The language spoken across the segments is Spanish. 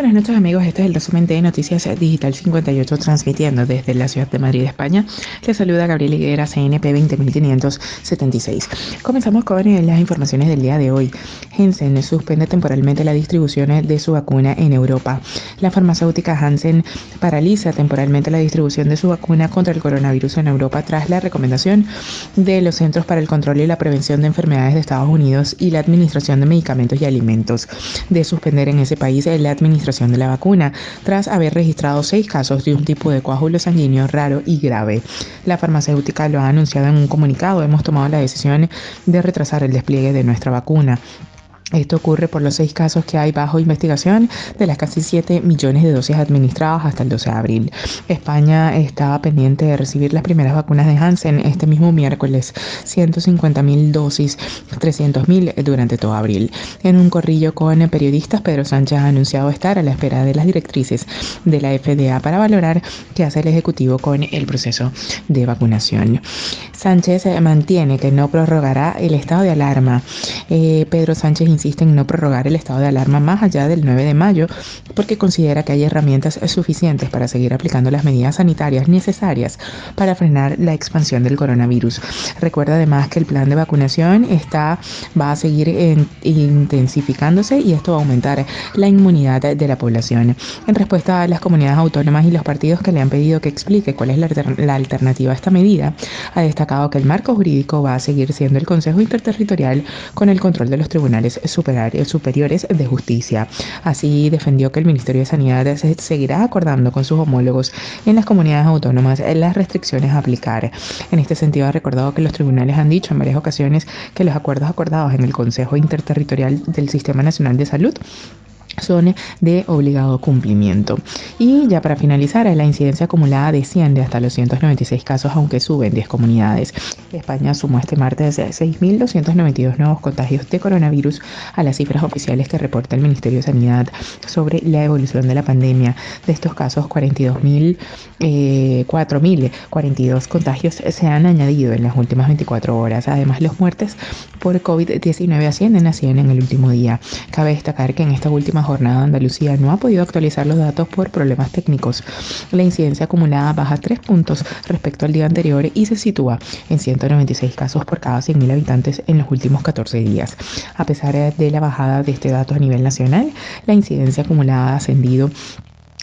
Buenas noches amigos, este es el resumen de Noticias Digital 58 transmitiendo desde la ciudad de Madrid, España. Les saluda Gabriel Higuera, CNP 20576. Comenzamos con eh, las informaciones del día de hoy. Hansen suspende temporalmente la distribución de su vacuna en Europa. La farmacéutica Hansen paraliza temporalmente la distribución de su vacuna contra el coronavirus en Europa tras la recomendación de los Centros para el Control y la Prevención de Enfermedades de Estados Unidos y la Administración de Medicamentos y Alimentos de suspender en ese país la administración de la vacuna, tras haber registrado seis casos de un tipo de coágulo sanguíneo raro y grave. La farmacéutica lo ha anunciado en un comunicado. Hemos tomado la decisión de retrasar el despliegue de nuestra vacuna. Esto ocurre por los seis casos que hay bajo investigación de las casi 7 millones de dosis administradas hasta el 12 de abril. España estaba pendiente de recibir las primeras vacunas de Hansen este mismo miércoles, 150 mil dosis, 300 mil durante todo abril. En un corrillo con periodistas, Pedro Sánchez ha anunciado estar a la espera de las directrices de la FDA para valorar qué hace el Ejecutivo con el proceso de vacunación. Sánchez mantiene que no prorrogará el estado de alarma. Eh, Pedro Sánchez insiste en no prorrogar el estado de alarma más allá del 9 de mayo porque considera que hay herramientas suficientes para seguir aplicando las medidas sanitarias necesarias para frenar la expansión del coronavirus. Recuerda además que el plan de vacunación está, va a seguir intensificándose y esto va a aumentar la inmunidad de la población. En respuesta a las comunidades autónomas y los partidos que le han pedido que explique cuál es la, la alternativa a esta medida, ha destacado que el marco jurídico va a seguir siendo el Consejo Interterritorial con el control de los tribunales superiores de justicia. Así defendió que el Ministerio de Sanidad seguirá acordando con sus homólogos en las comunidades autónomas las restricciones a aplicar. En este sentido, ha recordado que los tribunales han dicho en varias ocasiones que los acuerdos acordados en el Consejo Interterritorial del Sistema Nacional de Salud son de obligado cumplimiento. Y ya para finalizar, la incidencia acumulada desciende hasta los 196 casos, aunque suben 10 comunidades. España sumó este martes 6.292 nuevos contagios de coronavirus a las cifras oficiales que reporta el Ministerio de Sanidad sobre la evolución de la pandemia. De estos casos, 42.000, eh, 4.042 contagios se han añadido en las últimas 24 horas. Además, los muertes por COVID-19 ascienden a 100 en el último día. Cabe destacar que en esta última jornada Andalucía no ha podido actualizar los datos por problemas técnicos. La incidencia acumulada baja 3 puntos respecto al día anterior y se sitúa en 196 casos por cada 100.000 habitantes en los últimos 14 días. A pesar de la bajada de este dato a nivel nacional, la incidencia acumulada ha ascendido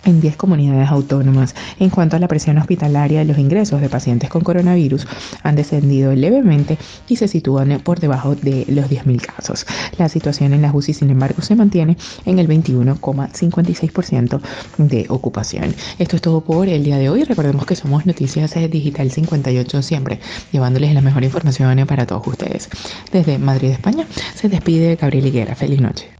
en 10 comunidades autónomas. En cuanto a la presión hospitalaria, los ingresos de pacientes con coronavirus han descendido levemente y se sitúan por debajo de los 10.000 casos. La situación en las UCI, sin embargo, se mantiene en el 21,56% de ocupación. Esto es todo por el día de hoy. Recordemos que somos Noticias Digital 58 siempre, llevándoles la mejor información para todos ustedes. Desde Madrid, España, se despide Gabriel Higuera. Feliz noche.